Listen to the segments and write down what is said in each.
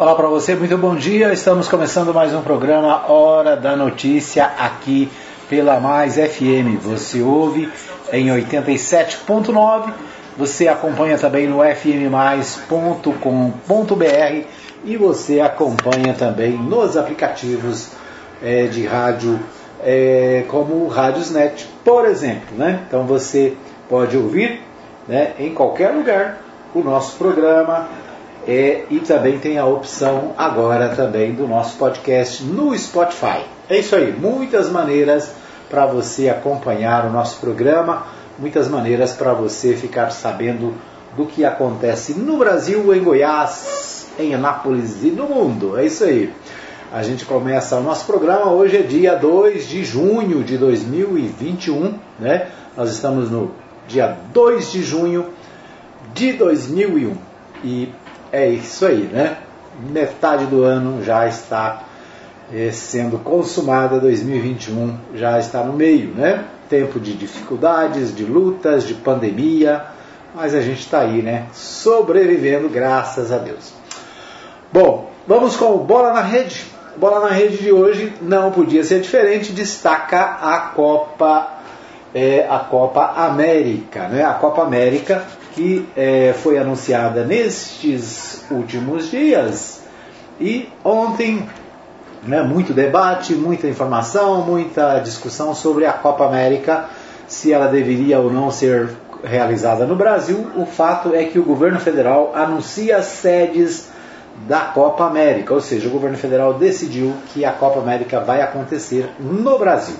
Olá para você, muito bom dia. Estamos começando mais um programa Hora da Notícia aqui pela Mais FM. Você ouve em 87.9, você acompanha também no fmmais.com.br e você acompanha também nos aplicativos é, de rádio é, como o Radiosnet, por exemplo. Né? Então você pode ouvir né, em qualquer lugar o nosso programa é, e também tem a opção agora também do nosso podcast no Spotify. É isso aí, muitas maneiras para você acompanhar o nosso programa, muitas maneiras para você ficar sabendo do que acontece no Brasil, em Goiás, em Anápolis e no mundo. É isso aí. A gente começa o nosso programa, hoje é dia 2 de junho de 2021, né? Nós estamos no dia 2 de junho de 2001. E é isso aí, né? Metade do ano já está é, sendo consumada, 2021 já está no meio, né? Tempo de dificuldades, de lutas, de pandemia, mas a gente está aí, né? Sobrevivendo, graças a Deus. Bom, vamos com o Bola na Rede. Bola na Rede de hoje não podia ser diferente, destaca a Copa é, a Copa América, né? A Copa América que é, foi anunciada nestes últimos dias e ontem né, muito debate, muita informação, muita discussão sobre a Copa América, se ela deveria ou não ser realizada no Brasil. O fato é que o governo federal anuncia sedes da Copa América, ou seja, o governo federal decidiu que a Copa América vai acontecer no Brasil.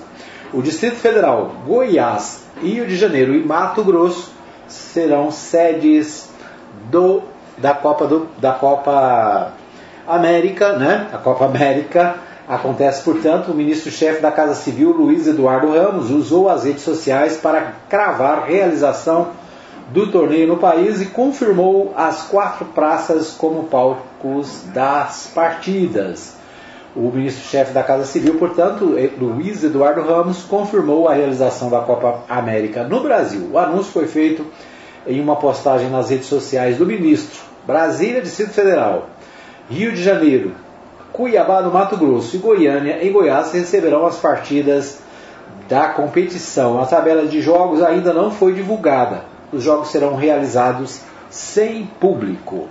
O Distrito Federal, Goiás, Rio de Janeiro e Mato Grosso serão sedes do, da Copa do, da Copa América, né? A Copa América acontece, portanto, o ministro-chefe da Casa Civil, Luiz Eduardo Ramos, usou as redes sociais para cravar realização do torneio no país e confirmou as quatro praças como palcos das partidas. O ministro-chefe da Casa Civil, portanto, Luiz Eduardo Ramos, confirmou a realização da Copa América no Brasil. O anúncio foi feito em uma postagem nas redes sociais do ministro. Brasília, Distrito Federal, Rio de Janeiro, Cuiabá, no Mato Grosso e Goiânia, em Goiás, receberão as partidas da competição. A tabela de jogos ainda não foi divulgada. Os jogos serão realizados sem público.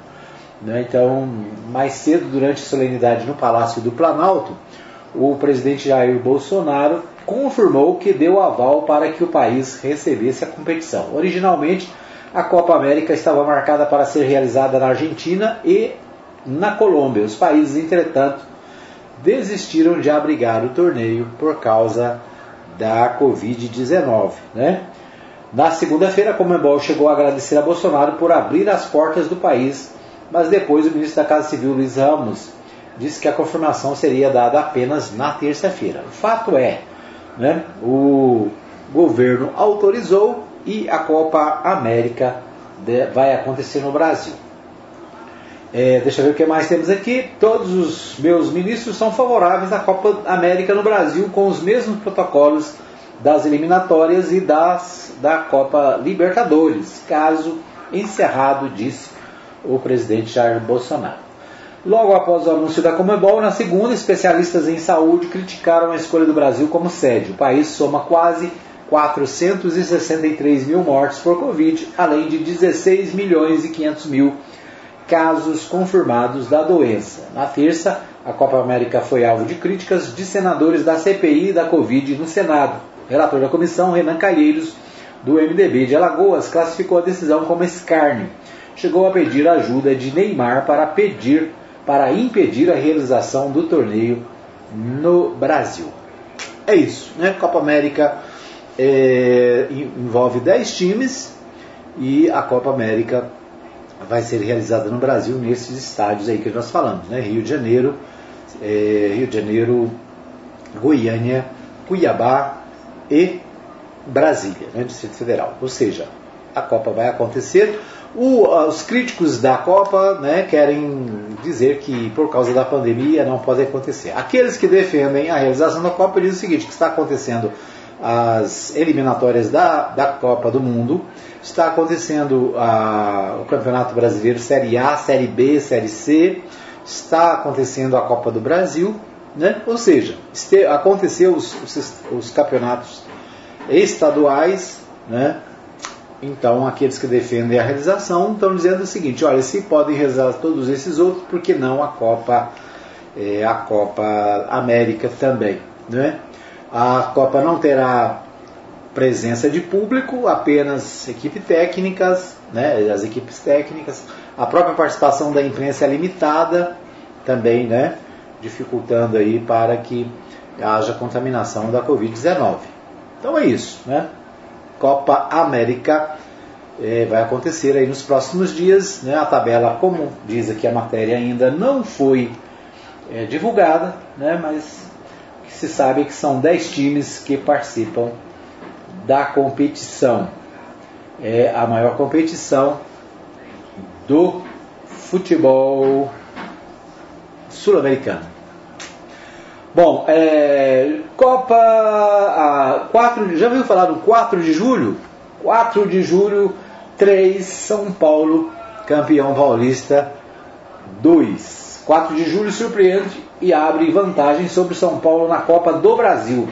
Né? Então, mais cedo, durante a solenidade no Palácio do Planalto, o presidente Jair Bolsonaro confirmou que deu aval para que o país recebesse a competição. Originalmente, a Copa América estava marcada para ser realizada na Argentina e na Colômbia. Os países, entretanto, desistiram de abrigar o torneio por causa da Covid-19. Né? Na segunda-feira, a Comembol chegou a agradecer a Bolsonaro por abrir as portas do país mas depois o ministro da Casa Civil, Luiz Ramos, disse que a confirmação seria dada apenas na terça-feira. O fato é, né, o governo autorizou e a Copa América vai acontecer no Brasil. É, deixa eu ver o que mais temos aqui. Todos os meus ministros são favoráveis à Copa América no Brasil, com os mesmos protocolos das eliminatórias e das da Copa Libertadores, caso encerrado, disse o presidente Jair Bolsonaro. Logo após o anúncio da Comebol, na segunda, especialistas em saúde criticaram a escolha do Brasil como sede. O país soma quase 463 mil mortes por Covid, além de 16 milhões e 500 mil casos confirmados da doença. Na terça, a Copa América foi alvo de críticas de senadores da CPI da Covid no Senado. O relator da comissão, Renan Calheiros, do MDB de Alagoas, classificou a decisão como escárnio chegou a pedir ajuda de Neymar para pedir para impedir a realização do torneio no Brasil. É isso, né? Copa América é, envolve 10 times e a Copa América vai ser realizada no Brasil nesses estádios aí que nós falamos, né? Rio de Janeiro, é, Rio de Janeiro, Goiânia, Cuiabá e Brasília, né? Distrito Federal. Ou seja, a Copa vai acontecer. O, os críticos da Copa né, querem dizer que por causa da pandemia não pode acontecer. Aqueles que defendem a realização da Copa dizem o seguinte: que está acontecendo as eliminatórias da, da Copa do Mundo, está acontecendo a, o Campeonato Brasileiro Série A, Série B, Série C, está acontecendo a Copa do Brasil, né? ou seja, aconteceu os, os, os campeonatos estaduais, né? Então, aqueles que defendem a realização estão dizendo o seguinte: olha, se podem realizar todos esses outros, por que não a Copa, é, a Copa América também? Né? A Copa não terá presença de público, apenas equipes técnicas, né, as equipes técnicas. A própria participação da imprensa é limitada também, né, dificultando aí para que haja contaminação da Covid-19. Então é isso, né? Copa América é, vai acontecer aí nos próximos dias. Né? A tabela, como diz aqui a matéria, ainda não foi é, divulgada, né? mas o que se sabe é que são 10 times que participam da competição. É a maior competição do futebol sul-americano. Bom, é, Copa a 4, já ouviu falar do 4 de julho? 4 de julho, 3, São Paulo, campeão paulista 2. 4 de julho surpreende e abre vantagem sobre São Paulo na Copa do Brasil.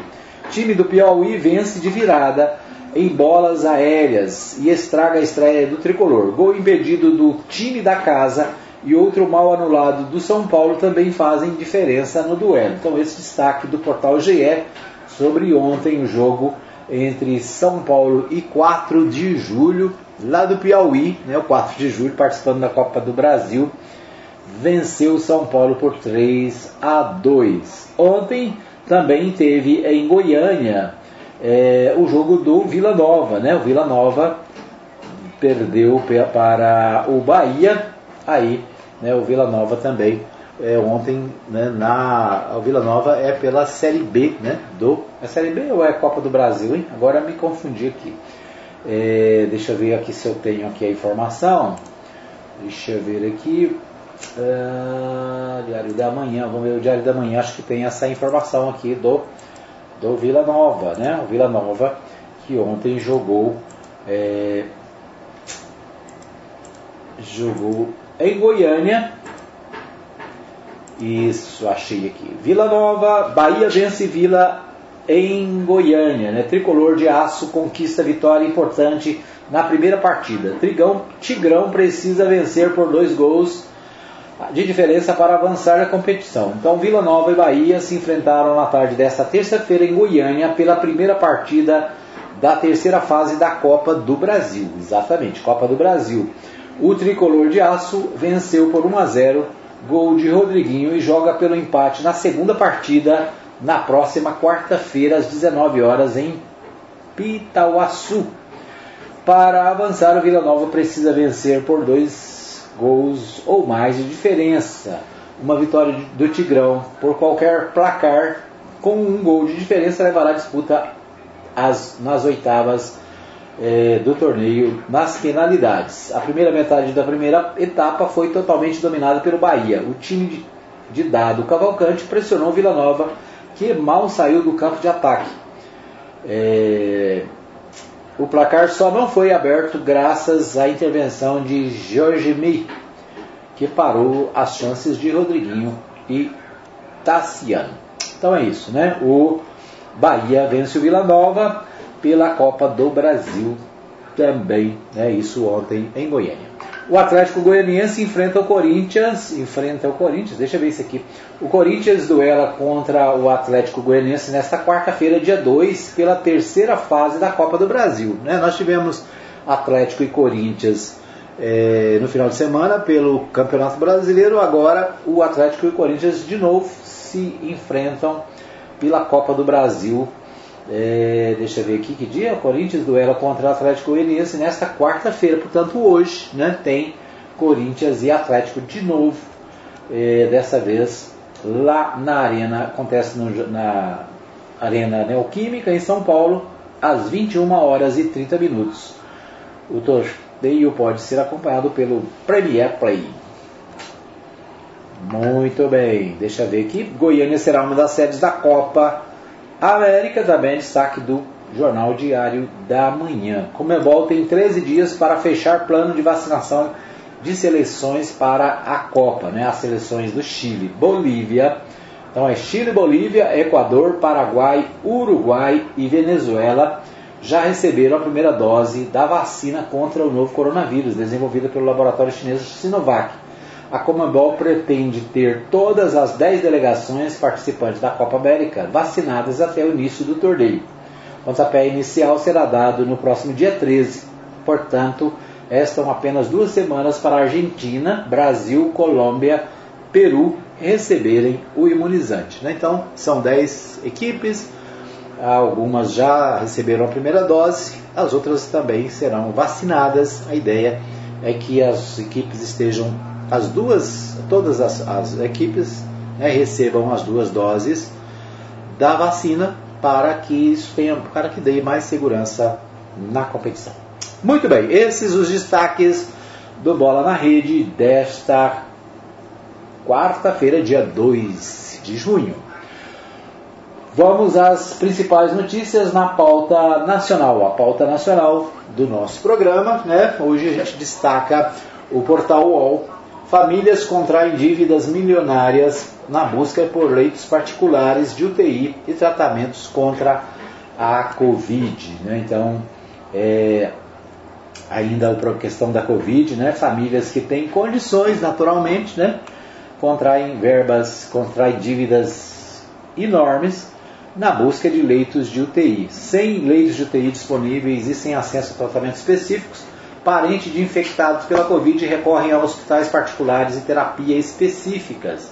Time do Piauí vence de virada em bolas aéreas e estraga a estreia do tricolor. Gol impedido do time da casa e outro mal anulado do São Paulo também fazem diferença no duelo. Então, esse destaque do portal GE sobre ontem o jogo entre São Paulo e 4 de julho, lá do Piauí, né, o 4 de julho, participando da Copa do Brasil, venceu o São Paulo por 3 a 2. Ontem também teve em Goiânia é, o jogo do Vila Nova, né? O Vila Nova perdeu para o Bahia, aí né, o Vila Nova também é, ontem né, na o Vila Nova é pela Série B, né? Do é Série B ou é Copa do Brasil, hein? Agora me confundi aqui. É, deixa eu ver aqui se eu tenho aqui a informação. Deixa eu ver aqui. Uh, Diário da Manhã, vamos ver o Diário da Manhã, acho que tem essa informação aqui do, do Vila Nova, né? O Vila Nova que ontem jogou é, jogou em Goiânia. Isso, achei aqui. Vila Nova, Bahia vence Vila em Goiânia, né? Tricolor de aço conquista vitória importante na primeira partida. Trigão, Tigrão precisa vencer por dois gols de diferença para avançar na competição. Então, Vila Nova e Bahia se enfrentaram na tarde desta terça-feira em Goiânia pela primeira partida da terceira fase da Copa do Brasil. Exatamente, Copa do Brasil. O tricolor de aço venceu por 1 a 0, gol de Rodriguinho e joga pelo empate na segunda partida na próxima quarta-feira às 19 horas em Pitauaçu. Para avançar, o Vila Nova precisa vencer por dois gols ou mais de diferença. Uma vitória do Tigrão por qualquer placar com um gol de diferença levará a disputa as, nas oitavas é, do torneio nas penalidades. A primeira metade da primeira etapa foi totalmente dominada pelo Bahia. O time de, de Dado Cavalcante pressionou Vila Nova, que mal saiu do campo de ataque. É, o placar só não foi aberto graças à intervenção de Jorge Mi, que parou as chances de Rodriguinho e Tassiano. Então é isso, né? O Bahia vence o Vila Nova pela Copa do Brasil também, né? Isso ontem em Goiânia. O Atlético Goianiense enfrenta o Corinthians, enfrenta o Corinthians, deixa eu ver isso aqui. O Corinthians duela contra o Atlético Goianiense nesta quarta-feira, dia 2, pela terceira fase da Copa do Brasil. Né? Nós tivemos Atlético e Corinthians é, no final de semana pelo Campeonato Brasileiro, agora o Atlético e o Corinthians de novo se enfrentam pela Copa do Brasil é, deixa eu ver aqui que dia. O Corinthians duela contra o Atlético Goianiense nesta quarta-feira. Portanto, hoje né, tem Corinthians e Atlético de novo. É, dessa vez lá na Arena. Acontece no, na Arena Neoquímica em São Paulo às 21 horas e 30 minutos. O torneio pode ser acompanhado pelo Premier Play. Muito bem, deixa eu ver aqui. Goiânia será uma das sedes da Copa América também destaque do Jornal Diário da Manhã. Comebol tem 13 dias para fechar plano de vacinação de seleções para a Copa, né? as seleções do Chile, Bolívia. Então é Chile, Bolívia, Equador, Paraguai, Uruguai e Venezuela já receberam a primeira dose da vacina contra o novo coronavírus, desenvolvida pelo laboratório chinês Sinovac. A Comembol pretende ter todas as 10 delegações participantes da Copa América vacinadas até o início do torneio. O pontapé inicial será dado no próximo dia 13. Portanto, restam apenas duas semanas para a Argentina, Brasil, Colômbia, Peru receberem o imunizante. Né? Então, são 10 equipes, algumas já receberam a primeira dose, as outras também serão vacinadas. A ideia é que as equipes estejam, as duas, todas as, as equipes né, recebam as duas doses da vacina para que isso tenha, para que dê mais segurança na competição. Muito bem, esses os destaques do Bola na Rede desta quarta-feira, dia 2 de junho. Vamos às principais notícias na pauta nacional, a pauta nacional do nosso programa. Né? Hoje a gente destaca o portal UOL. Famílias contraem dívidas milionárias na busca por leitos particulares de UTI e tratamentos contra a Covid. Né? Então, é, ainda a questão da Covid, né? famílias que têm condições naturalmente, né? contraem verbas, contraem dívidas enormes na busca de leitos de UTI. Sem leitos de UTI disponíveis e sem acesso a tratamentos específicos, parentes de infectados pela Covid recorrem a hospitais particulares e terapia específicas,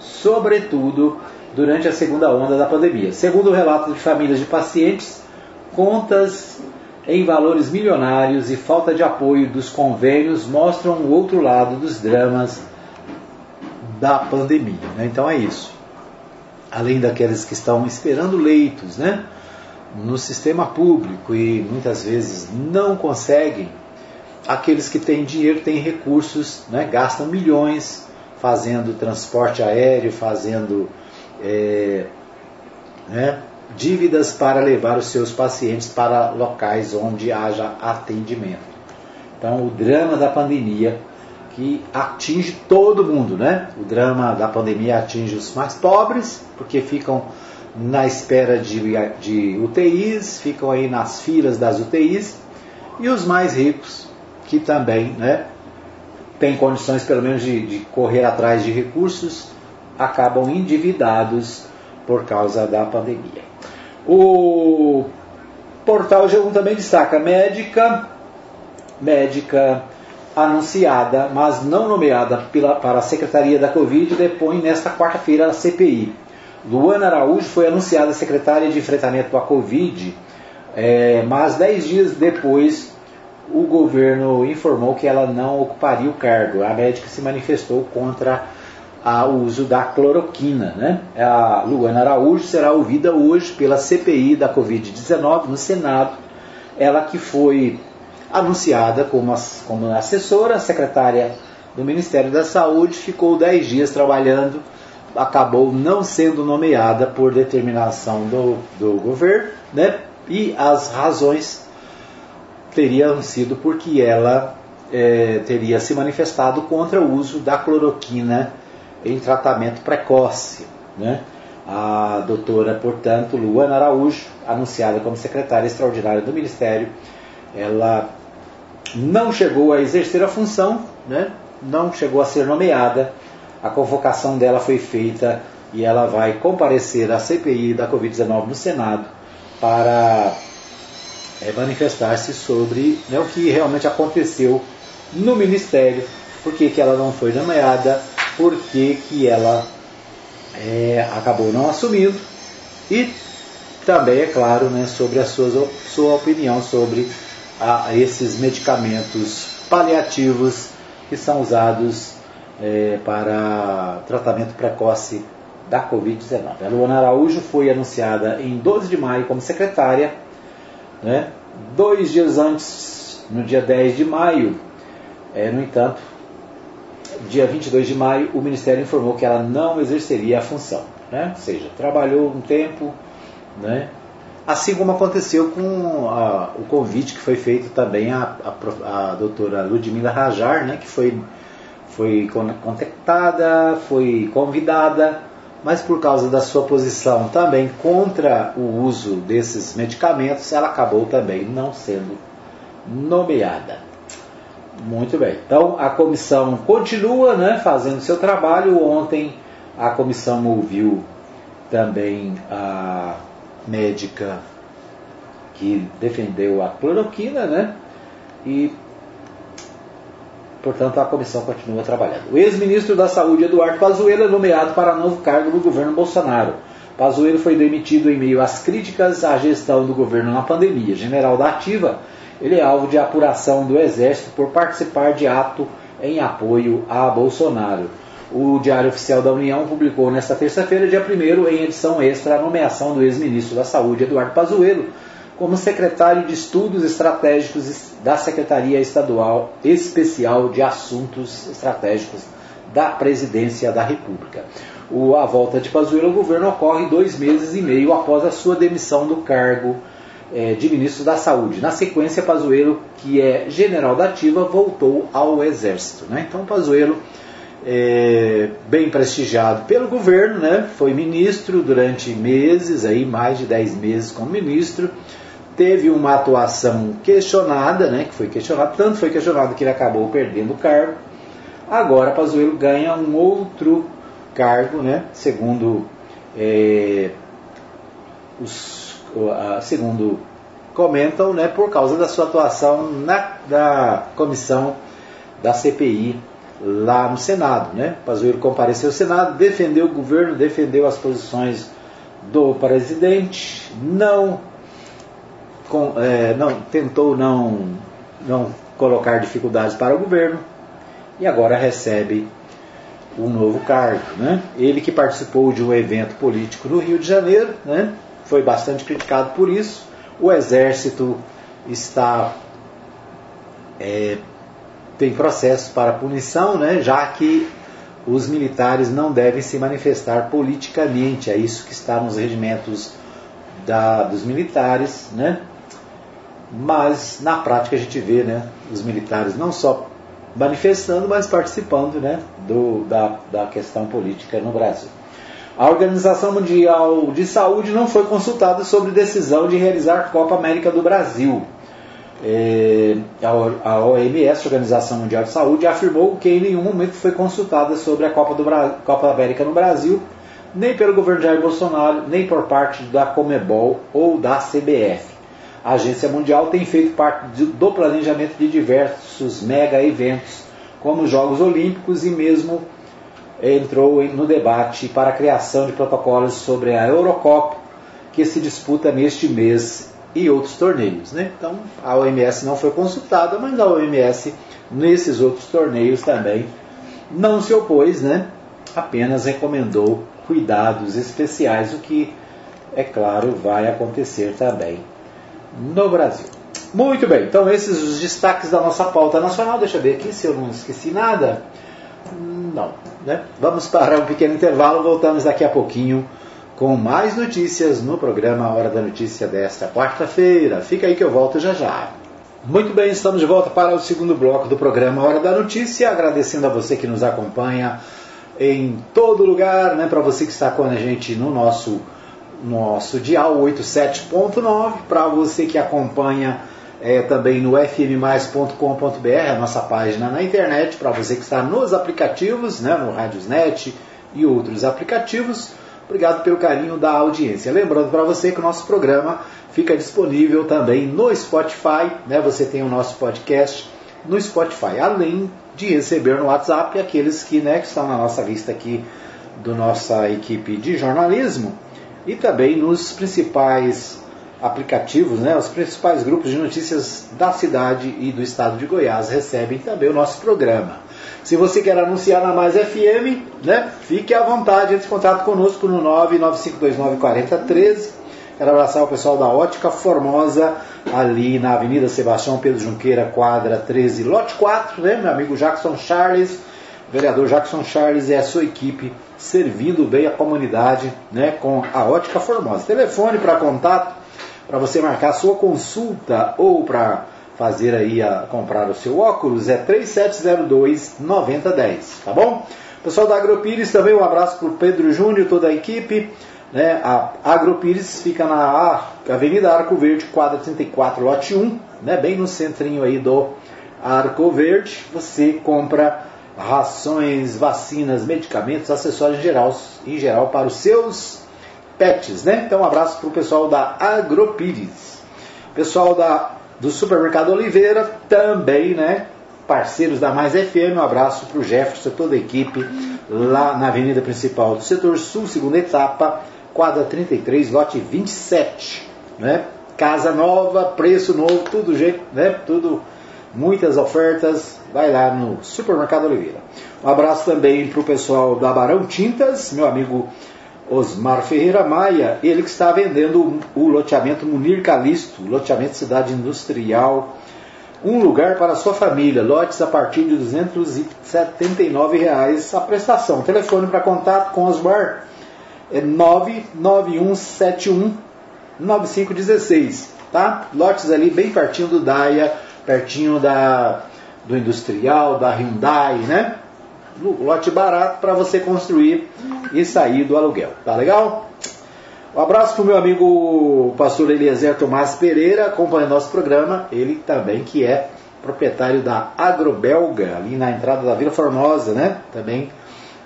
sobretudo durante a segunda onda da pandemia. Segundo o relato de famílias de pacientes, contas em valores milionários e falta de apoio dos convênios mostram o outro lado dos dramas da pandemia. Né? Então é isso além daqueles que estão esperando leitos né, no sistema público e muitas vezes não conseguem, aqueles que têm dinheiro, têm recursos, né, gastam milhões fazendo transporte aéreo, fazendo é, né, dívidas para levar os seus pacientes para locais onde haja atendimento. Então, o drama da pandemia que atinge todo mundo, né? O drama da pandemia atinge os mais pobres, porque ficam na espera de, de UTIs, ficam aí nas filas das UTIs, e os mais ricos, que também, né? Têm condições pelo menos de, de correr atrás de recursos, acabam endividados por causa da pandemia. O portal G1 também destaca médica, médica anunciada, mas não nomeada pela, para a Secretaria da Covid, depõe nesta quarta-feira a CPI. Luana Araújo foi anunciada secretária de enfrentamento à Covid, é, mas dez dias depois o governo informou que ela não ocuparia o cargo. A médica se manifestou contra o uso da cloroquina. Né? A Luana Araújo será ouvida hoje pela CPI da Covid-19 no Senado. Ela que foi anunciada como, como assessora, secretária do Ministério da Saúde, ficou 10 dias trabalhando, acabou não sendo nomeada por determinação do, do governo, né? e as razões teriam sido porque ela é, teria se manifestado contra o uso da cloroquina em tratamento precoce. Né? A doutora, portanto, Luana Araújo, anunciada como secretária extraordinária do Ministério, ela não chegou a exercer a função, né? não chegou a ser nomeada. A convocação dela foi feita e ela vai comparecer à CPI da Covid-19 no Senado para é, manifestar-se sobre né, o que realmente aconteceu no Ministério, por que, que ela não foi nomeada, por que, que ela é, acabou não assumindo e também, é claro, né, sobre a sua, sua opinião sobre a esses medicamentos paliativos que são usados é, para tratamento precoce da Covid-19. A Luana Araújo foi anunciada em 12 de maio como secretária, né? dois dias antes, no dia 10 de maio, é, no entanto, dia 22 de maio, o Ministério informou que ela não exerceria a função. Né? Ou seja, trabalhou um tempo, né? assim como aconteceu com a, o convite que foi feito também à, à, à doutora Ludmila Rajar, né, que foi, foi contactada, foi convidada, mas por causa da sua posição também contra o uso desses medicamentos, ela acabou também não sendo nomeada. Muito bem. Então a comissão continua né, fazendo seu trabalho. Ontem a comissão ouviu também a médica que defendeu a cloroquina, né? E portanto a comissão continua trabalhando. O ex-ministro da Saúde Eduardo Pazuello é nomeado para novo cargo no governo Bolsonaro. Pazuello foi demitido em meio às críticas à gestão do governo na pandemia. General da Ativa ele é alvo de apuração do Exército por participar de ato em apoio a Bolsonaro. O Diário Oficial da União publicou nesta terça-feira, dia 1 em edição extra, a nomeação do ex-ministro da Saúde, Eduardo Pazuello, como secretário de Estudos Estratégicos da Secretaria Estadual Especial de Assuntos Estratégicos da Presidência da República. O, a volta de Pazuello ao governo ocorre dois meses e meio após a sua demissão do cargo é, de ministro da Saúde. Na sequência, Pazuello, que é general da ativa, voltou ao Exército. Né? Então, Pazuello, é, bem prestigiado pelo governo, né? foi ministro durante meses, aí, mais de 10 meses como ministro, teve uma atuação questionada, né? que foi questionado, tanto foi questionado que ele acabou perdendo o cargo. Agora, Pazuello ganha um outro cargo, né? segundo é, os segundo comentam, né, por causa da sua atuação na da comissão da CPI lá no Senado. Né? Pazuello compareceu ao Senado, defendeu o governo, defendeu as posições do presidente, não, com, é, não tentou não, não colocar dificuldades para o governo e agora recebe um novo cargo. Né? Ele que participou de um evento político no Rio de Janeiro, né? foi bastante criticado por isso. O exército está é, tem processo para punição, né, já que os militares não devem se manifestar politicamente. É isso que está nos regimentos da, dos militares, né? Mas na prática a gente vê, né, os militares não só manifestando, mas participando, né, do, da, da questão política no Brasil. A Organização Mundial de Saúde não foi consultada sobre decisão de realizar Copa América do Brasil. É, a OMS, Organização Mundial de Saúde, afirmou que em nenhum momento foi consultada sobre a Copa, do Copa América no Brasil, nem pelo governo Jair Bolsonaro, nem por parte da Comebol ou da CBF. A Agência Mundial tem feito parte do planejamento de diversos mega eventos, como os Jogos Olímpicos e mesmo entrou no debate para a criação de protocolos sobre a Eurocopa, que se disputa neste mês e outros torneios. Né? Então a OMS não foi consultada, mas a OMS nesses outros torneios também não se opôs, né? apenas recomendou cuidados especiais, o que, é claro, vai acontecer também no Brasil. Muito bem, então esses os destaques da nossa pauta nacional. Deixa eu ver aqui se eu não esqueci nada. Não. Né? Vamos para um pequeno intervalo, voltamos daqui a pouquinho com mais notícias no programa Hora da Notícia desta quarta-feira. Fica aí que eu volto já já. Muito bem, estamos de volta para o segundo bloco do programa Hora da Notícia, agradecendo a você que nos acompanha em todo lugar, né, para você que está com a gente no nosso nosso dial 87.9, para você que acompanha é, também no fmmais.com.br, a nossa página na internet, para você que está nos aplicativos, né, no Radiosnet e outros aplicativos. Obrigado pelo carinho da audiência. Lembrando para você que o nosso programa fica disponível também no Spotify, né? Você tem o nosso podcast no Spotify, além de receber no WhatsApp aqueles que, né, que estão na nossa lista aqui do nossa equipe de jornalismo e também nos principais aplicativos, né, os principais grupos de notícias da cidade e do estado de Goiás recebem também o nosso programa. Se você quer anunciar na Mais FM, né, fique à vontade, entre em contato conosco no 995294013. Quero abraçar o pessoal da Ótica Formosa, ali na Avenida Sebastião Pedro Junqueira, quadra 13, lote 4, né, meu amigo Jackson Charles, vereador Jackson Charles e a sua equipe servindo bem a comunidade né, com a Ótica Formosa. Telefone para contato para você marcar sua consulta ou para fazer aí a comprar o seu óculos é 3702 9010, tá bom? Pessoal da Agropires também um abraço para o Pedro Júnior, toda a equipe. Né? A Agropires fica na Avenida Arco Verde, quadra 34, lote 1, né? bem no centrinho aí do Arco Verde. Você compra rações, vacinas, medicamentos, acessórios em geral, em geral para os seus pets. Né? Então um abraço para o pessoal da Agropires. Pessoal da, do Supermercado Oliveira também, né? parceiros da Mais FM. Um abraço para o Jefferson, toda a equipe, lá na Avenida Principal do Setor Sul, segunda etapa, quadra 33, lote 27. Né? Casa nova, preço novo, tudo jeito, né? Tudo, muitas ofertas. Vai lá no Supermercado Oliveira. Um abraço também para o pessoal da Barão Tintas, meu amigo Osmar Ferreira Maia, ele que está vendendo o loteamento Munir Calisto, loteamento Cidade Industrial um lugar para sua família, lotes a partir de 279 reais a prestação. Telefone para contato com Osmar é 99171 9516, tá? Lotes ali bem pertinho do Daia, pertinho da do industrial, da Hyundai, né? Lote barato para você construir e sair do aluguel, tá legal? Um abraço para o meu amigo pastor Eliezer Tomás Pereira, acompanhando nosso programa. Ele também que é proprietário da Agrobelga, ali na entrada da Vila Formosa, né? Também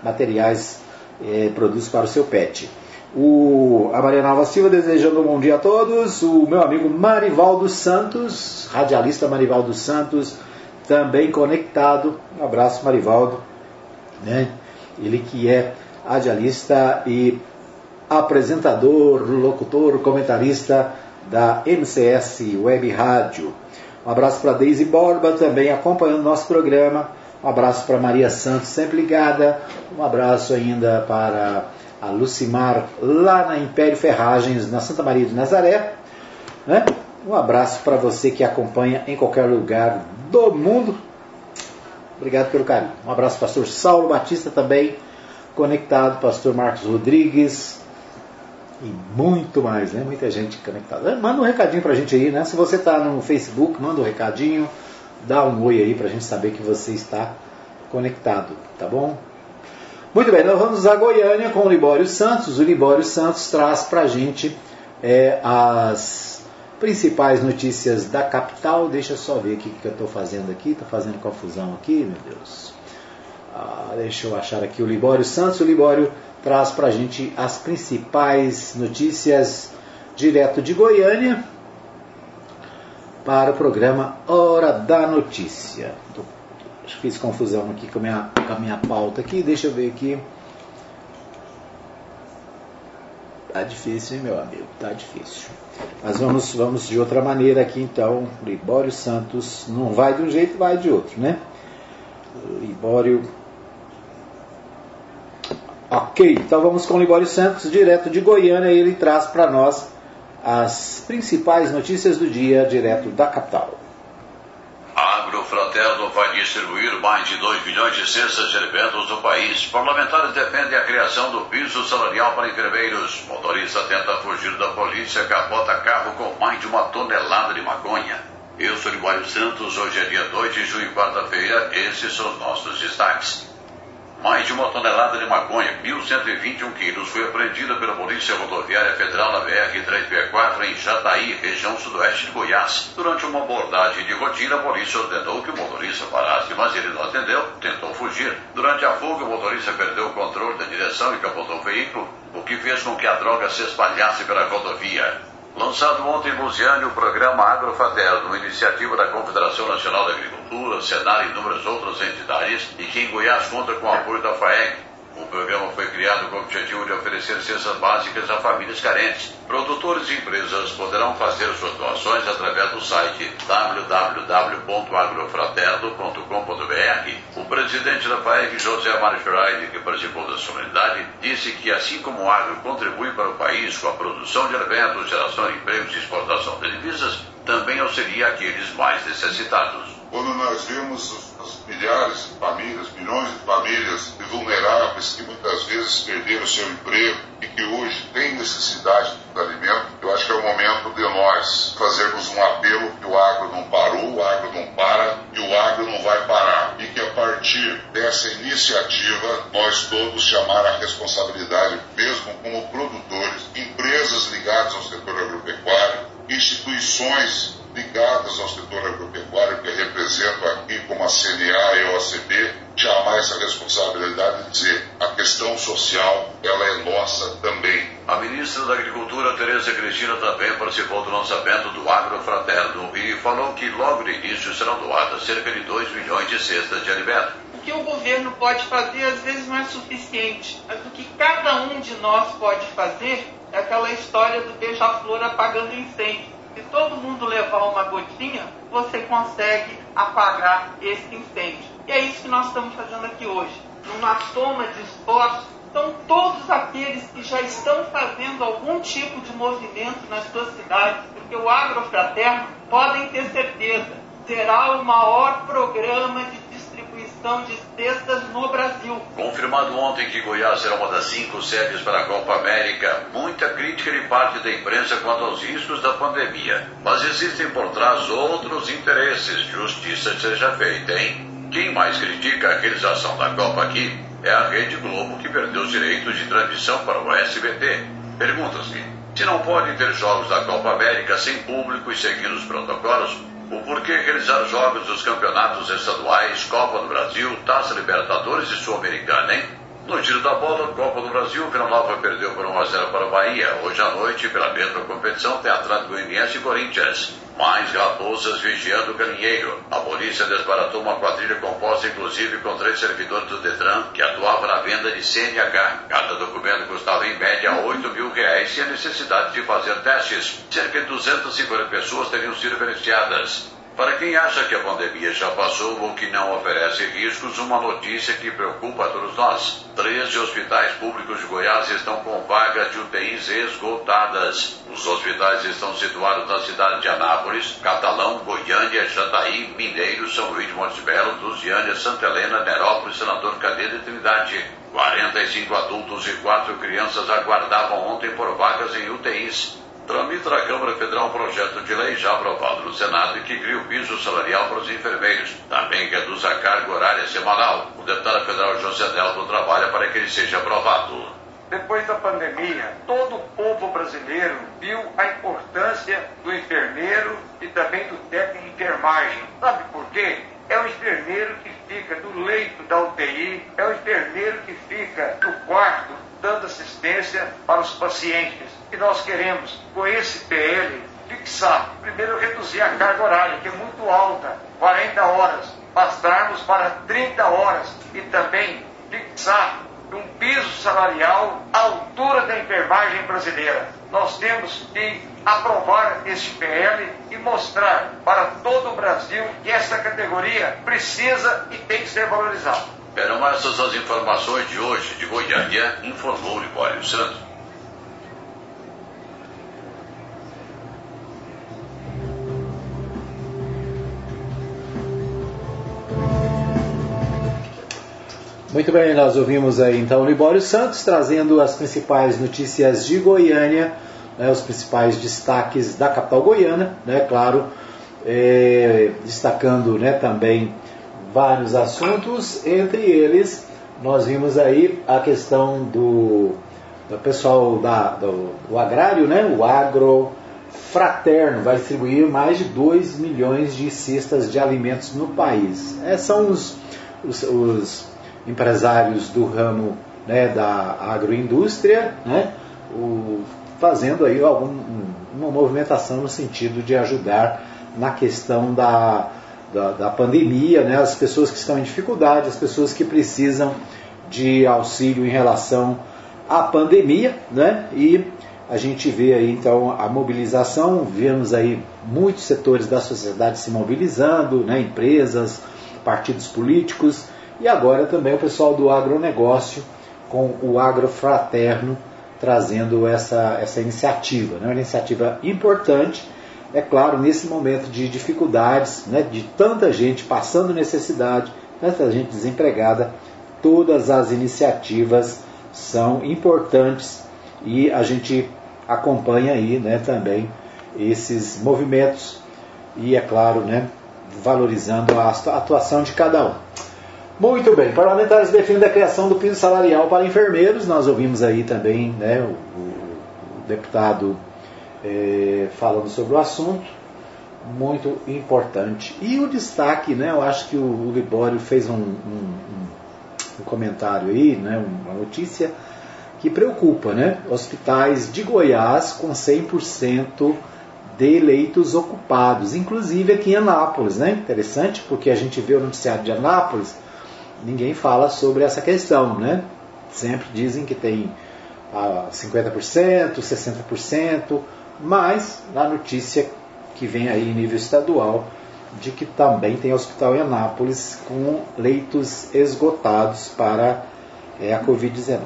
materiais é, produtos para o seu pet. O, a Maria Nova Silva desejando um bom dia a todos. O meu amigo Marivaldo Santos, radialista Marivaldo Santos, também conectado. Um abraço, Marivaldo. Né? Ele que é radialista e apresentador, locutor, comentarista da MCS Web Rádio. Um abraço para Deise Borba, também acompanhando nosso programa. Um abraço para Maria Santos, sempre ligada. Um abraço ainda para a Lucimar, lá na Império Ferragens, na Santa Maria de Nazaré. Né? Um abraço para você que acompanha em qualquer lugar do mundo. Obrigado pelo carinho. Um abraço, pastor Saulo Batista também, conectado, pastor Marcos Rodrigues, e muito mais, né? Muita gente conectada. Manda um recadinho pra gente aí, né? Se você está no Facebook, manda um recadinho, dá um oi aí pra gente saber que você está conectado, tá bom? Muito bem, nós vamos a Goiânia com o Libório Santos. O Libório Santos traz pra gente é, as principais notícias da capital. Deixa eu só ver o que, que eu estou fazendo aqui. Estou fazendo confusão aqui, meu Deus. Ah, deixa eu achar aqui o Libório Santos. O Libório traz para a gente as principais notícias direto de Goiânia para o programa Hora da Notícia. Tô, fiz confusão aqui com a, minha, com a minha pauta aqui, deixa eu ver aqui. Tá difícil, hein, meu amigo? Tá difícil. Mas vamos, vamos de outra maneira aqui então. Libório Santos não vai de um jeito, vai de outro, né? Libório Ok, então vamos com o Libório Santos, direto de Goiânia, ele traz para nós as principais notícias do dia, direto da capital. A Agrofraterno vai distribuir mais de 2 milhões de cestas de alimentos no país. Parlamentares defendem a criação do piso salarial para enfermeiros. Motorista tenta fugir da polícia, capota carro com mais de uma tonelada de maconha. Eu sou Libório Santos, hoje é dia 2 de junho, quarta-feira. Esses são os nossos destaques. Mais de uma tonelada de maconha, 1.121 quilos, foi apreendida pela Polícia Rodoviária Federal na BR-364 em Jataí, região sudoeste de Goiás. Durante uma abordagem de rotina, a polícia ordenou que o motorista parasse, mas ele não atendeu, tentou fugir. Durante a fuga, o motorista perdeu o controle da direção e capotou o veículo, o que fez com que a droga se espalhasse pela rodovia. Lançado ontem em Lusiane o programa Agrofaterno, iniciativa da Confederação Nacional da Agricultura, Senar e inúmeras outras entidades, e que em Goiás conta com o apoio da FAEG, o programa foi criado com o objetivo de oferecer cestas básicas a famílias carentes. Produtores e empresas poderão fazer suas doações através do site www.agrofraterno.com.br. O presidente da FAEG, José Mário Ferreira, que participou da solenidade, disse que assim como o agro contribui para o país com a produção de alimentos, geração de empregos e exportação de divisas, também auxilia aqueles mais necessitados. Quando nós vimos milhares de famílias, milhões de famílias vulneráveis que muitas vezes perderam seu emprego e que hoje têm necessidade de alimento, eu acho que é o momento de nós fazermos um apelo que o agro não parou, o agro não para e o agro não vai parar. E que a partir dessa iniciativa nós todos chamar a responsabilidade, mesmo como produtores, empresas ligadas ao setor agropecuário, instituições ligadas ao setor agropecuário, que represento aqui como a CNA e a OCB, chamar essa responsabilidade de dizer a questão social ela é nossa também. A ministra da Agricultura, Tereza Cristina, também participou do lançamento do Agro Fraterno e falou que logo no início serão doadas cerca de 2 milhões de cestas de alimento. O que o governo pode fazer às vezes não é suficiente, mas o que cada um de nós pode fazer é aquela história do beija-flor apagando incêndio se todo mundo levar uma gotinha, você consegue apagar esse incêndio. E é isso que nós estamos fazendo aqui hoje. Numa soma de esforços, são todos aqueles que já estão fazendo algum tipo de movimento nas suas cidades, porque o agrofraterno, podem ter certeza, será o maior programa de distribuição de cestas no Brasil. Confirmado ontem que Goiás será uma das cinco sedes para a Copa América, muita crítica de parte da imprensa quanto aos riscos da pandemia. Mas existem por trás outros interesses. Justiça seja feita, hein? Quem mais critica a realização da Copa aqui é a Rede Globo, que perdeu os direitos de transmissão para o SBT. Pergunta-se: se não pode ter jogos da Copa América sem público e seguindo os protocolos, o porquê realizar jogos dos campeonatos estaduais, Copa do Brasil, Taça Libertadores e Sul-Americana, hein? No tiro da bola, Copa do Brasil, Vila Nova perdeu por 1 a 0 para o Bahia. Hoje à noite, pela mesma competição, tem Atlético Goianiense e Corinthians. Mais raposas vigiando o galinheiro. A polícia desbaratou uma quadrilha composta inclusive com três servidores do Detran que atuavam na venda de CNH. Cada documento custava em média 8 mil reais e a necessidade de fazer testes. Cerca de 250 pessoas teriam sido beneficiadas. Para quem acha que a pandemia já passou ou que não oferece riscos, uma notícia que preocupa a todos nós. 13 hospitais públicos de Goiás estão com vagas de UTIs esgotadas. Os hospitais estão situados na cidade de Anápolis, Catalão, Goiânia, Jataí, Mineiro, São Luís de Montes Belo, Lusiânia, Santa Helena, Nerópolis, Senador Cadeira e Trindade. 45 adultos e 4 crianças aguardavam ontem por vagas em UTIs. Tramita na Câmara Federal um projeto de lei já aprovado no Senado que cria o piso salarial para os enfermeiros. Também reduz a carga horária semanal. O deputado federal José Delto trabalha para que ele seja aprovado. Depois da pandemia, todo o povo brasileiro viu a importância do enfermeiro e também do técnico de enfermagem. Sabe por quê? É o enfermeiro que fica do leito da UTI, é o enfermeiro que fica no quarto dando assistência para os pacientes. E nós queremos, com esse PL, fixar, primeiro reduzir a carga horária, que é muito alta, 40 horas, passarmos para 30 horas e também fixar um piso salarial à altura da enfermagem brasileira. Nós temos que aprovar este PL e mostrar para todo o Brasil que essa categoria precisa e tem que ser valorizada. Eram essas as informações de hoje de Goiânia, informou Libório Santos. Muito bem, nós ouvimos aí então Libório Santos trazendo as principais notícias de Goiânia, né, os principais destaques da capital goiana, né, claro, é, destacando né, também vários assuntos, entre eles nós vimos aí a questão do, do pessoal da, do, do agrário, né, o agro fraterno, vai distribuir mais de 2 milhões de cestas de alimentos no país. É, são os, os, os empresários do ramo né, da agroindústria, né, o, fazendo aí algum, uma movimentação no sentido de ajudar na questão da, da, da, pandemia, né, as pessoas que estão em dificuldade, as pessoas que precisam de auxílio em relação à pandemia, né, e a gente vê aí então a mobilização, vemos aí muitos setores da sociedade se mobilizando, né, empresas, partidos políticos, e agora também o pessoal do agronegócio com o agrofraterno trazendo essa, essa iniciativa. Né? Uma iniciativa importante, é claro, nesse momento de dificuldades, né? de tanta gente passando necessidade, tanta gente desempregada, todas as iniciativas são importantes e a gente acompanha aí né, também esses movimentos e, é claro, né, valorizando a atuação de cada um. Muito bem, parlamentares defendem a criação do piso salarial para enfermeiros. Nós ouvimos aí também né, o, o deputado é, falando sobre o assunto, muito importante. E o destaque, né, eu acho que o, Libório fez um, um, um, comentário aí, né, uma notícia que preocupa, né? Hospitais de Goiás com 100% de leitos ocupados, inclusive aqui em Anápolis, né? Interessante porque a gente vê o noticiário de Anápolis, ninguém fala sobre essa questão, né? Sempre dizem que tem ah, 50%, 60%, mas na notícia que vem aí em nível estadual de que também tem hospital em Anápolis com leitos esgotados para é, a Covid-19.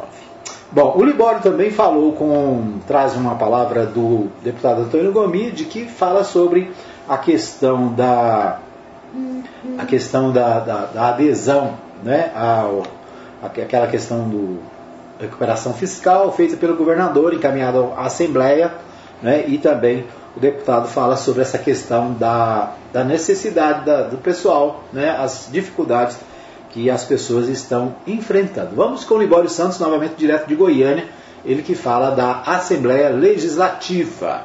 Bom, o Libório também falou com, traz uma palavra do deputado Antônio Gomide, que fala sobre a questão da, a questão da, da, da adesão, né, ao, aquela questão do recuperação fiscal feita pelo governador, encaminhada à Assembleia, né, e também o deputado fala sobre essa questão da, da necessidade da, do pessoal, né, as dificuldades que as pessoas estão enfrentando. Vamos com o Libório Santos, novamente direto de Goiânia, ele que fala da Assembleia Legislativa.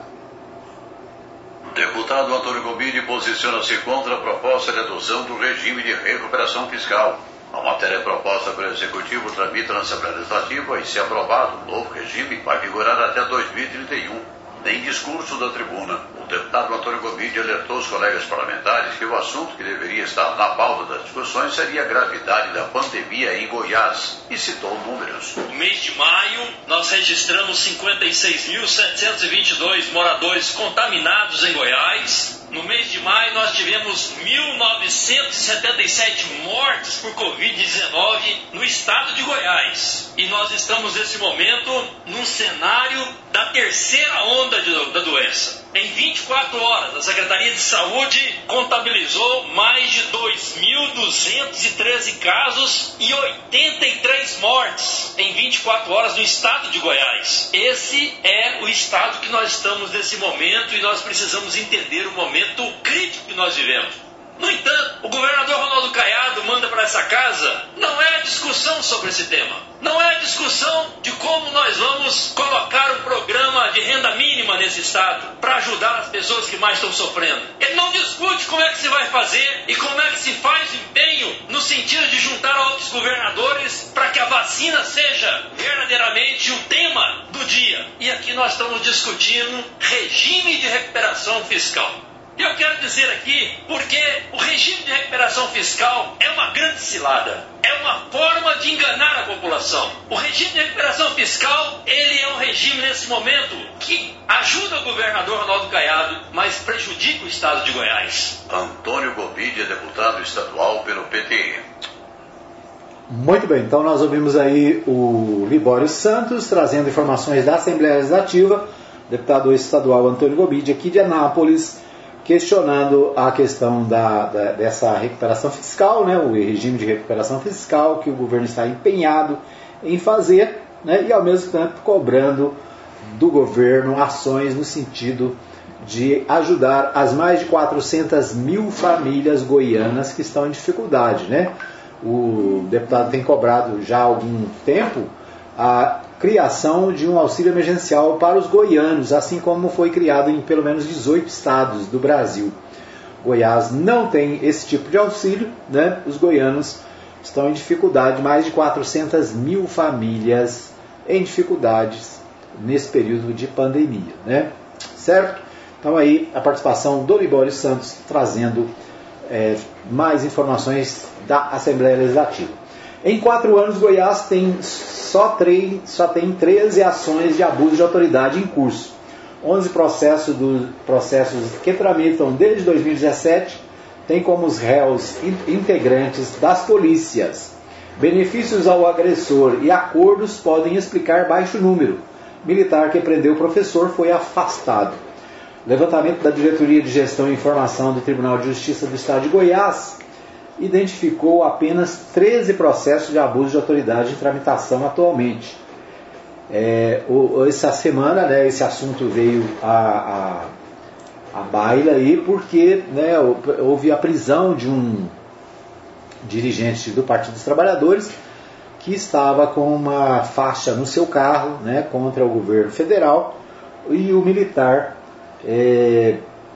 Deputado Antônio Gomini posiciona-se contra a proposta de adoção do regime de recuperação fiscal. A matéria proposta pelo Executivo tramita na Assembleia Legislativa e, se aprovado, o novo regime vai vigorar até 2031. Em discurso da tribuna, o deputado Antônio Gomide alertou os colegas parlamentares que o assunto que deveria estar na pauta das discussões seria a gravidade da pandemia em Goiás e citou números. No mês de maio, nós registramos 56.722 moradores contaminados em Goiás, no mês de maio, nós tivemos 1.977 mortes por Covid-19 no estado de Goiás. E nós estamos, nesse momento, num cenário da terceira onda de, da doença. Em 24 horas, a Secretaria de Saúde contabilizou mais de 2.213 casos e 83 mortes em 24 horas no estado de Goiás. Esse é o estado que nós estamos nesse momento e nós precisamos entender o momento crítico que nós vivemos. No entanto, o governador Ronaldo Caiado manda para essa casa não é discussão sobre esse tema. Não é discussão de como nós vamos colocar um programa de renda mínima nesse estado para ajudar as pessoas que mais estão sofrendo. Ele não discute como é que se vai fazer e como é que se faz empenho no sentido de juntar outros governadores para que a vacina seja verdadeiramente o tema do dia. E aqui nós estamos discutindo regime de recuperação fiscal. E eu quero dizer aqui porque o regime de recuperação fiscal é uma grande cilada. É uma forma de enganar a população. O regime de recuperação fiscal, ele é um regime nesse momento que ajuda o governador Ronaldo Caiado, mas prejudica o estado de Goiás. Antônio Gobide é deputado estadual pelo PT. Muito bem, então nós ouvimos aí o Libório Santos trazendo informações da Assembleia Legislativa, deputado estadual Antônio Gobide aqui de Anápolis questionando a questão da, da, dessa recuperação fiscal, né, o regime de recuperação fiscal que o governo está empenhado em fazer, né, e ao mesmo tempo cobrando do governo ações no sentido de ajudar as mais de 400 mil famílias goianas que estão em dificuldade. Né? O deputado tem cobrado já há algum tempo a criação de um auxílio emergencial para os goianos, assim como foi criado em pelo menos 18 estados do Brasil. Goiás não tem esse tipo de auxílio, né? os goianos estão em dificuldade, mais de 400 mil famílias em dificuldades nesse período de pandemia. Né? Certo? Então aí a participação do Libório Santos trazendo é, mais informações da Assembleia Legislativa. Em quatro anos, Goiás tem só, três, só tem 13 ações de abuso de autoridade em curso. 11 processos, do, processos que tramitam desde 2017 têm como os réus integrantes das polícias. Benefícios ao agressor e acordos podem explicar baixo número. Militar que prendeu o professor foi afastado. Levantamento da Diretoria de Gestão e Informação do Tribunal de Justiça do Estado de Goiás identificou apenas 13 processos de abuso de autoridade em tramitação atualmente. É, o, essa semana, né, esse assunto veio a, a, a baila aí porque né, houve a prisão de um dirigente do Partido dos Trabalhadores que estava com uma faixa no seu carro né, contra o governo federal e o militar é,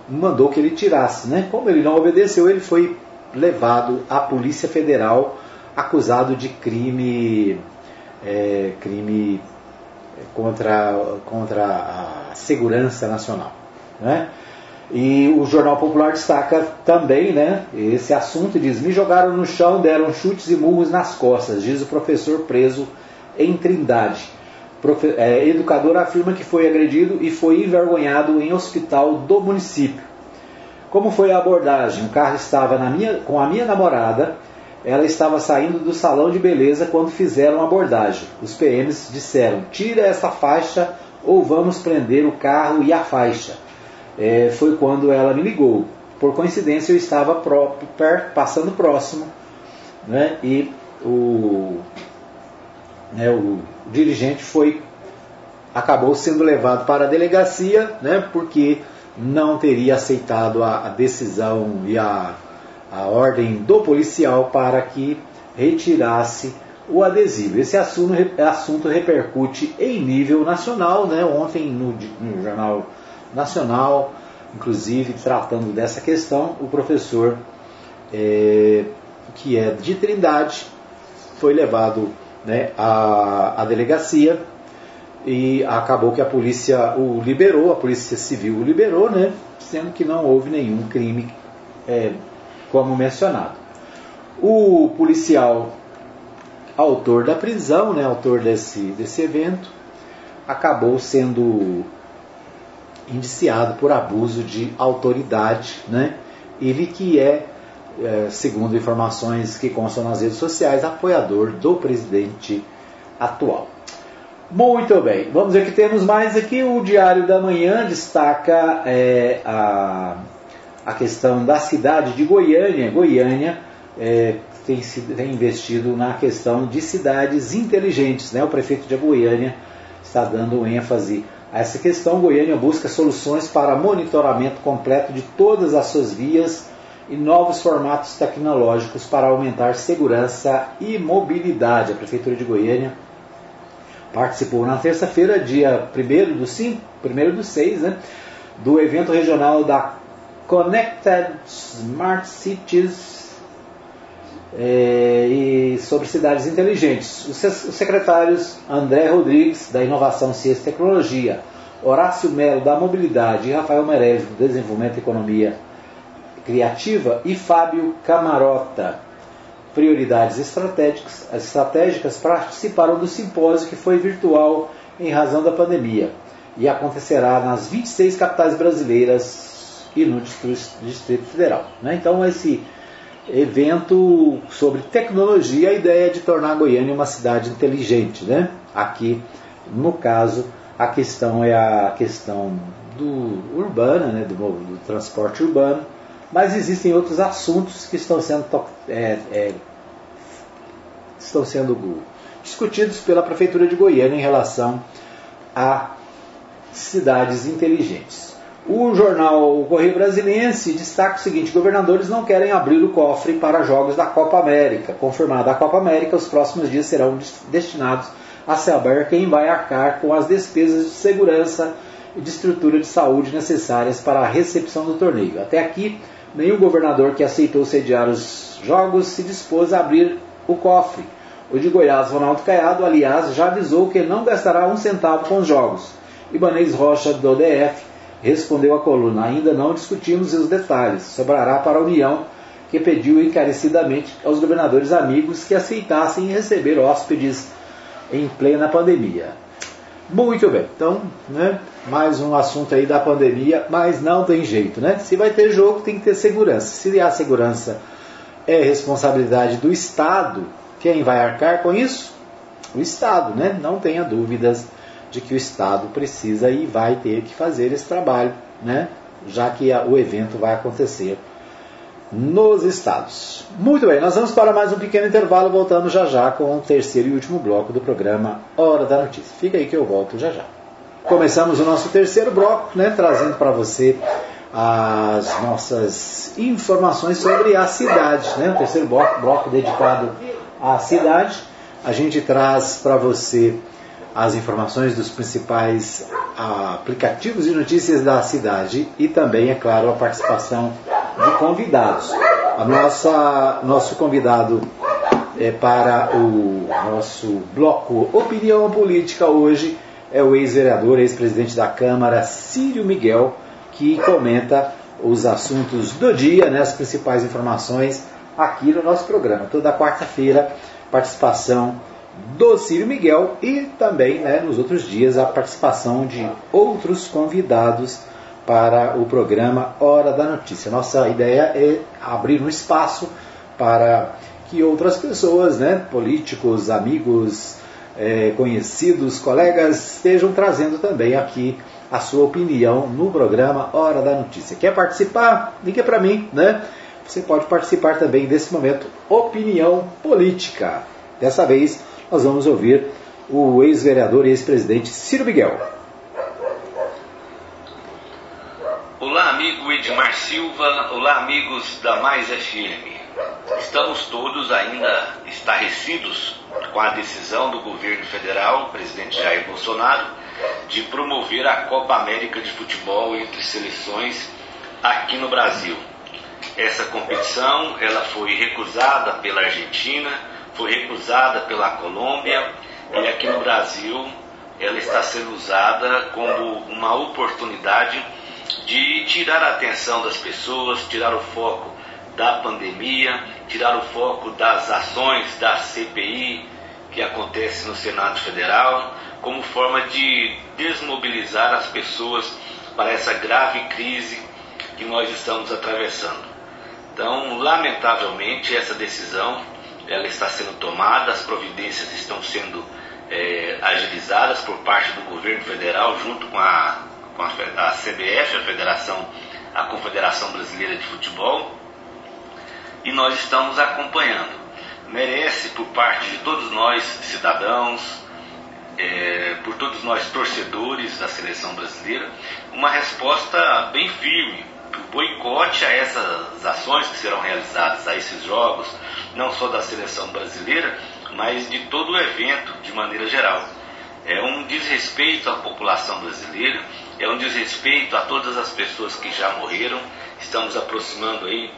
mandou que ele tirasse. Né? Como ele não obedeceu, ele foi levado à Polícia Federal acusado de crime, é, crime contra, contra a segurança nacional. Né? E o Jornal Popular destaca também né, esse assunto e diz: Me jogaram no chão, deram chutes e murros nas costas, diz o professor preso em Trindade. Profe é, educador afirma que foi agredido e foi envergonhado em hospital do município. Como foi a abordagem? O carro estava minha, com a minha namorada, ela estava saindo do salão de beleza quando fizeram a abordagem. Os PMs disseram: Tira essa faixa ou vamos prender o carro e a faixa é, foi quando ela me ligou. Por coincidência, eu estava pró per, passando próximo né, e o, né, o dirigente foi acabou sendo levado para a delegacia né, porque não teria aceitado a, a decisão e a, a ordem do policial para que retirasse o adesivo. Esse assunto, assunto repercute em nível nacional. Né? Ontem, no, no jornal nacional, inclusive tratando dessa questão, o professor é, que é de Trindade foi levado né, à, à delegacia e acabou que a polícia o liberou, a polícia civil o liberou, né, sendo que não houve nenhum crime é, como mencionado. O policial autor da prisão, né, autor desse, desse evento, acabou sendo indiciado por abuso de autoridade, né? Ele que é, é, segundo informações que constam nas redes sociais, apoiador do presidente atual. Muito bem, vamos ver o que temos mais aqui. O Diário da Manhã destaca é, a, a questão da cidade de Goiânia. Goiânia é, tem, tem investido na questão de cidades inteligentes. Né? O prefeito de Goiânia está dando ênfase a essa questão, Goiânia busca soluções para monitoramento completo de todas as suas vias e novos formatos tecnológicos para aumentar segurança e mobilidade. A Prefeitura de Goiânia participou na terça-feira, dia 1 do 5, 1 do 6, né, do evento regional da Connected Smart Cities é, e sobre cidades inteligentes. Os secretários André Rodrigues, da Inovação, Ciência e Tecnologia, Horácio Melo, da Mobilidade, e Rafael Meirelles, do Desenvolvimento e Economia Criativa, e Fábio Camarota, Prioridades Estratégicas, estratégicas participaram do simpósio que foi virtual em razão da pandemia e acontecerá nas 26 capitais brasileiras e no Distrito Federal. Né? Então, esse evento sobre tecnologia, a ideia de tornar Goiânia uma cidade inteligente. Né? Aqui, no caso, a questão é a questão do urbana, né? do, do transporte urbano, mas existem outros assuntos que estão sendo, é, é, estão sendo discutidos pela Prefeitura de Goiânia em relação a cidades inteligentes. O jornal Correio Brasiliense destaca o seguinte: governadores não querem abrir o cofre para jogos da Copa América. Confirmada a Copa América, os próximos dias serão destinados a saber quem vai arcar com as despesas de segurança e de estrutura de saúde necessárias para a recepção do torneio. Até aqui, nenhum governador que aceitou sediar os jogos se dispôs a abrir o cofre. O de Goiás, Ronaldo Caiado, aliás, já avisou que não gastará um centavo com os jogos. Ibanez Rocha, do DF, respondeu a coluna: Ainda não discutimos os detalhes, sobrará para a União, que pediu encarecidamente aos governadores amigos que aceitassem receber hóspedes em plena pandemia. Muito bem, então, né, mais um assunto aí da pandemia, mas não tem jeito, né? Se vai ter jogo, tem que ter segurança. Se a segurança é responsabilidade do Estado, quem vai arcar com isso? O Estado, né? Não tenha dúvidas de que o Estado precisa e vai ter que fazer esse trabalho, né? já que o evento vai acontecer nos estados. Muito bem, nós vamos para mais um pequeno intervalo, voltando já já com o terceiro e último bloco do programa Hora da Notícia. Fica aí que eu volto já já. Começamos o nosso terceiro bloco, né, trazendo para você as nossas informações sobre a cidade. Né? O terceiro bloco, bloco dedicado à cidade. A gente traz para você as informações dos principais aplicativos de notícias da cidade e também, é claro, a participação de convidados. A nossa, nosso convidado é para o nosso bloco Opinião Política hoje é o ex-vereador, ex-presidente da Câmara, Círio Miguel, que comenta os assuntos do dia, né, as principais informações aqui no nosso programa. Toda quarta-feira, participação do Círio Miguel e também né, nos outros dias a participação de outros convidados para o programa Hora da Notícia. Nossa ideia é abrir um espaço para que outras pessoas, né, políticos, amigos, é, conhecidos, colegas, estejam trazendo também aqui a sua opinião no programa Hora da Notícia. Quer participar? Liga para mim, né? Você pode participar também desse momento Opinião Política. Dessa vez nós vamos ouvir o ex-vereador e ex-presidente Ciro Miguel. Olá, amigo Edmar Silva. Olá, amigos da Mais FM. Estamos todos ainda estarrecidos com a decisão do governo federal, presidente Jair Bolsonaro, de promover a Copa América de Futebol entre seleções aqui no Brasil. Essa competição ela foi recusada pela Argentina, foi recusada pela Colômbia e aqui no Brasil ela está sendo usada como uma oportunidade de tirar a atenção das pessoas, tirar o foco da pandemia, tirar o foco das ações da CPI que acontece no Senado Federal, como forma de desmobilizar as pessoas para essa grave crise que nós estamos atravessando. Então, lamentavelmente, essa decisão ela está sendo tomada, as providências estão sendo é, agilizadas por parte do governo federal junto com a, com a, a CBF, a Federação, a Confederação Brasileira de Futebol, e nós estamos acompanhando. Merece por parte de todos nós, cidadãos, é, por todos nós torcedores da seleção brasileira, uma resposta bem firme, o boicote a essas ações que serão realizadas, a esses jogos, não só da seleção brasileira, mas de todo o evento de maneira geral. É um desrespeito à população brasileira, é um desrespeito a todas as pessoas que já morreram. Estamos aproximando aí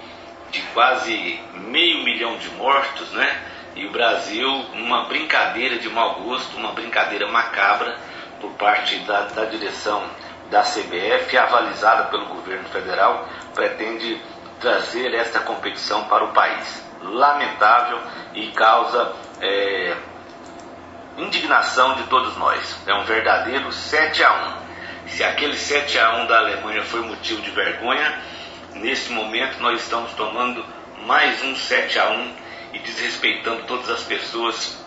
de quase meio milhão de mortos, né? e o Brasil uma brincadeira de mau gosto, uma brincadeira macabra por parte da, da direção da CBF, avalizada pelo governo federal, pretende trazer esta competição para o país. Lamentável e causa é, indignação de todos nós. É um verdadeiro 7 a 1. Se aquele 7 a 1 da Alemanha foi motivo de vergonha, nesse momento nós estamos tomando mais um 7 a 1 e desrespeitando todas as pessoas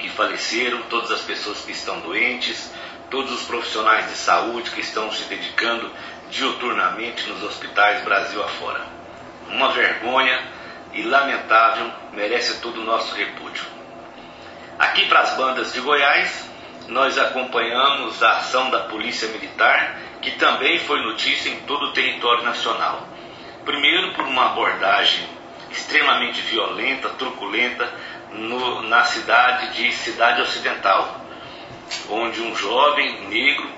que faleceram, todas as pessoas que estão doentes, todos os profissionais de saúde que estão se dedicando diuturnamente nos hospitais Brasil afora. Uma vergonha e lamentável, merece todo o nosso repúdio. Aqui para as bandas de Goiás, nós acompanhamos a ação da Polícia Militar, que também foi notícia em todo o território nacional. Primeiro, por uma abordagem extremamente violenta, truculenta, no, na cidade de Cidade Ocidental, onde um jovem negro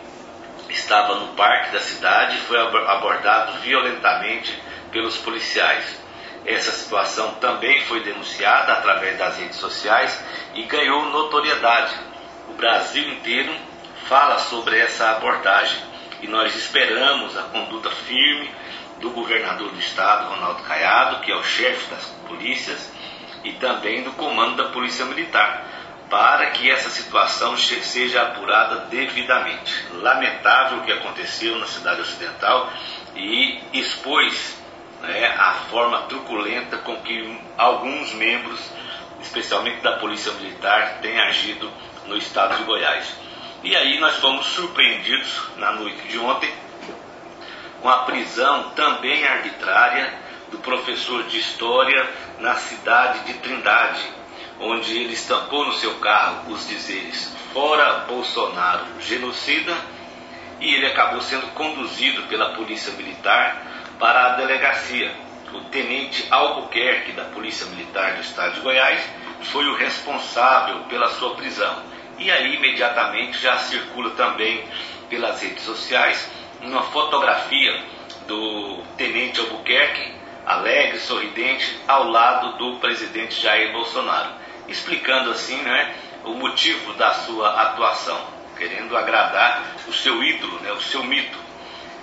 estava no parque da cidade e foi abordado violentamente pelos policiais. Essa situação também foi denunciada através das redes sociais e ganhou notoriedade. O Brasil inteiro fala sobre essa abordagem e nós esperamos a conduta firme do governador do estado, Ronaldo Caiado, que é o chefe das polícias, e também do comando da Polícia Militar, para que essa situação seja apurada devidamente. Lamentável o que aconteceu na cidade ocidental e expôs né, a forma truculenta com que alguns membros, especialmente da Polícia Militar, têm agido no estado de Goiás. E aí nós fomos surpreendidos na noite de ontem com a prisão também arbitrária do professor de História na cidade de Trindade, onde ele estampou no seu carro os dizeres Fora Bolsonaro, genocida, e ele acabou sendo conduzido pela Polícia Militar para a delegacia. O tenente Albuquerque, da Polícia Militar do Estado de Goiás, foi o responsável pela sua prisão. E aí, imediatamente, já circula também pelas redes sociais uma fotografia do tenente Albuquerque, alegre, sorridente, ao lado do presidente Jair Bolsonaro, explicando assim né, o motivo da sua atuação, querendo agradar o seu ídolo, né, o seu mito.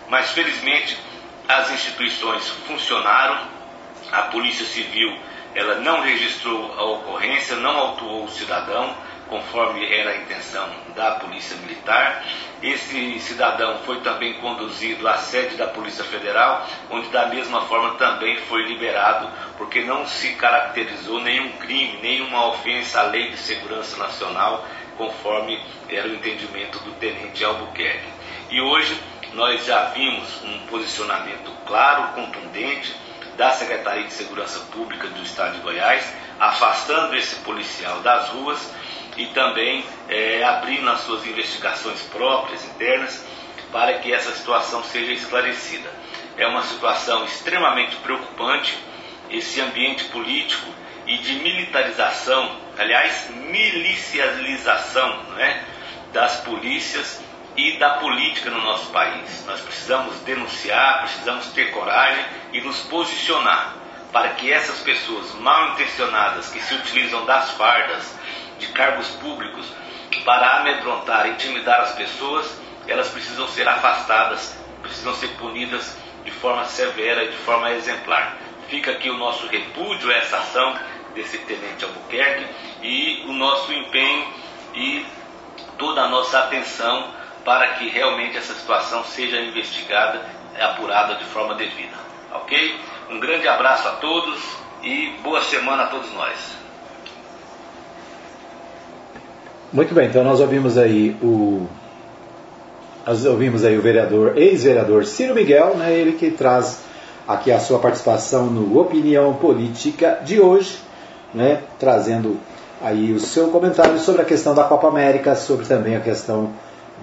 Mas felizmente as instituições funcionaram, a Polícia Civil ela não registrou a ocorrência, não autuou o cidadão, conforme era a intenção da Polícia Militar. Esse cidadão foi também conduzido à sede da Polícia Federal, onde da mesma forma também foi liberado, porque não se caracterizou nenhum crime, nenhuma ofensa à Lei de Segurança Nacional, conforme era o entendimento do tenente Albuquerque. E hoje nós já vimos um posicionamento claro, contundente da Secretaria de Segurança Pública do Estado de Goiás, afastando esse policial das ruas e também é, abrindo as suas investigações próprias, internas, para que essa situação seja esclarecida. É uma situação extremamente preocupante, esse ambiente político e de militarização, aliás, milicialização né, das polícias e da política no nosso país. Nós precisamos denunciar, precisamos ter coragem e nos posicionar para que essas pessoas mal intencionadas que se utilizam das fardas, de cargos públicos, para amedrontar, intimidar as pessoas, elas precisam ser afastadas, precisam ser punidas de forma severa e de forma exemplar. Fica aqui o nosso repúdio a essa ação desse tenente Albuquerque e o nosso empenho e toda a nossa atenção para que realmente essa situação seja investigada apurada de forma devida. Ok? Um grande abraço a todos e boa semana a todos nós. Muito bem, então nós ouvimos aí o nós ouvimos aí o vereador, ex-vereador Ciro Miguel, né, ele que traz aqui a sua participação no Opinião Política de hoje, né, trazendo aí o seu comentário sobre a questão da Copa América, sobre também a questão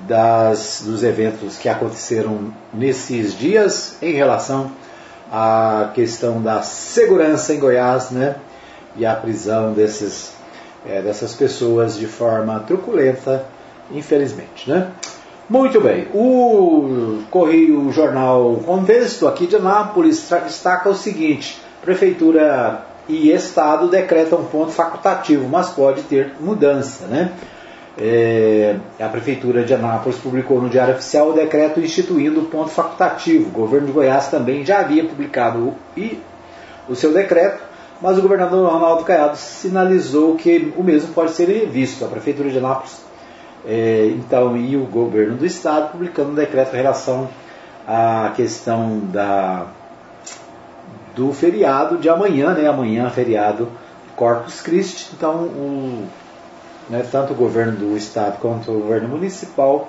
das, dos eventos que aconteceram nesses dias em relação à questão da segurança em Goiás, né? E a prisão desses, é, dessas pessoas de forma truculenta, infelizmente, né? Muito bem, o Correio Jornal Contexto aqui de Anápolis destaca o seguinte: Prefeitura e Estado decretam ponto facultativo, mas pode ter mudança, né? É, a Prefeitura de Anápolis publicou no Diário Oficial o decreto instituindo o ponto facultativo. O governo de Goiás também já havia publicado o, o seu decreto, mas o governador Ronaldo Caiado sinalizou que o mesmo pode ser revisto. A Prefeitura de Anápolis é, então, e o governo do Estado publicando um decreto em relação à questão da, do feriado de amanhã, né? Amanhã, feriado Corpus Christi. Então, o né, tanto o governo do estado quanto o governo municipal,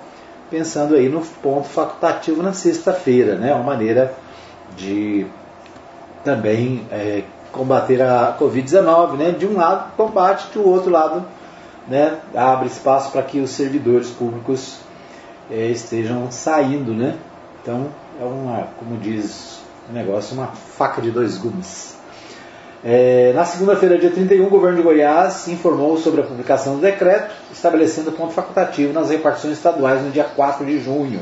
pensando aí no ponto facultativo na sexta-feira, né, uma maneira de também é, combater a Covid-19, né, de um lado combate, do outro lado né, abre espaço para que os servidores públicos é, estejam saindo, né? Então é uma, como diz o negócio, uma faca de dois gumes. É, na segunda-feira, dia 31, o governo de Goiás informou sobre a publicação do decreto, estabelecendo ponto facultativo nas repartições estaduais no dia 4 de junho.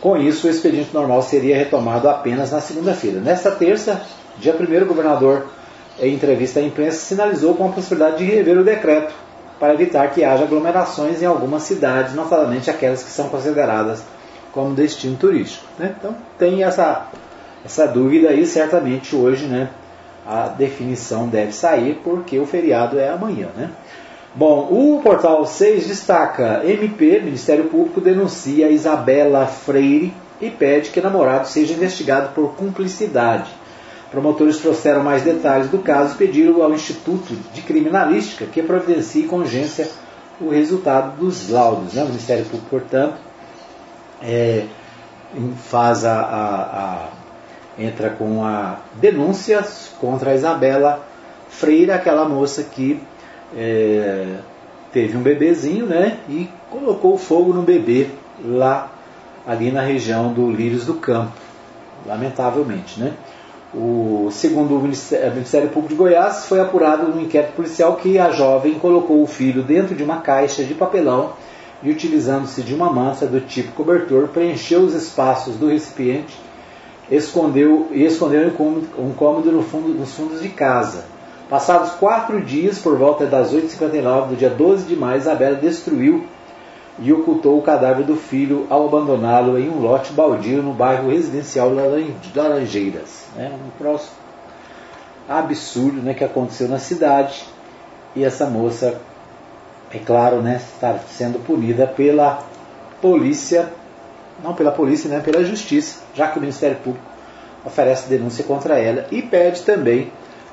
Com isso, o expediente normal seria retomado apenas na segunda-feira. Nesta terça, dia 1, o governador, em entrevista à imprensa, sinalizou com a possibilidade de rever o decreto para evitar que haja aglomerações em algumas cidades, notadamente aquelas que são consideradas como destino turístico. Né? Então, tem essa, essa dúvida aí, certamente hoje, né? a definição deve sair porque o feriado é amanhã. Né? Bom, o portal 6 destaca: MP, Ministério Público, denuncia Isabela Freire e pede que namorado seja investigado por cumplicidade. Promotores trouxeram mais detalhes do caso e pediram ao Instituto de Criminalística que providencie com urgência o resultado dos laudos. Né? O Ministério Público, portanto, é, faz a, a, a entra com a denúncia contra a Isabela Freira, aquela moça que é, teve um bebezinho, né? E colocou fogo no bebê lá ali na região do Lírios do Campo, lamentavelmente, né? O, segundo o Ministério, Ministério Público de Goiás, foi apurado no inquérito policial que a jovem colocou o filho dentro de uma caixa de papelão e, utilizando-se de uma manta do tipo cobertor, preencheu os espaços do recipiente escondeu, e escondeu um cômodo, um cômodo no fundo, nos fundos de casa. Passados quatro dias, por volta das 8h59 do dia 12 de maio, Isabela destruiu e ocultou o cadáver do filho ao abandoná-lo em um lote baldio no bairro residencial de Laranjeiras. É um próximo absurdo né, que aconteceu na cidade e essa moça, é claro, né, está sendo punida pela polícia, não pela polícia, né, pela justiça, já que o Ministério Público oferece denúncia contra ela e pede também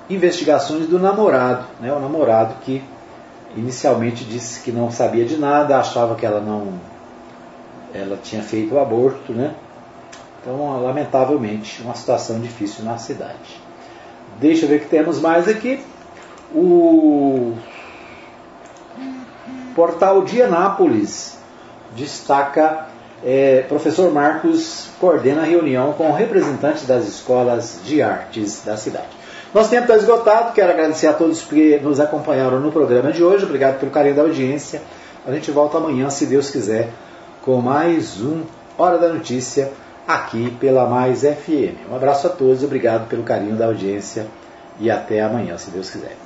investigações do namorado, né, o namorado que inicialmente disse que não sabia de nada, achava que ela não ela tinha feito o aborto, né? Então, lamentavelmente, uma situação difícil na cidade. Deixa eu ver o que temos mais aqui. O portal de Anápolis destaca é, professor Marcos coordena a reunião com representantes das escolas de artes da cidade. Nosso tempo está esgotado, quero agradecer a todos que nos acompanharam no programa de hoje, obrigado pelo carinho da audiência. A gente volta amanhã, se Deus quiser, com mais um Hora da Notícia aqui pela Mais FM. Um abraço a todos, obrigado pelo carinho da audiência e até amanhã, se Deus quiser.